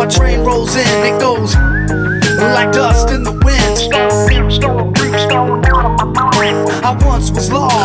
my train rolls in, it goes like dust in the wind. I once was lost.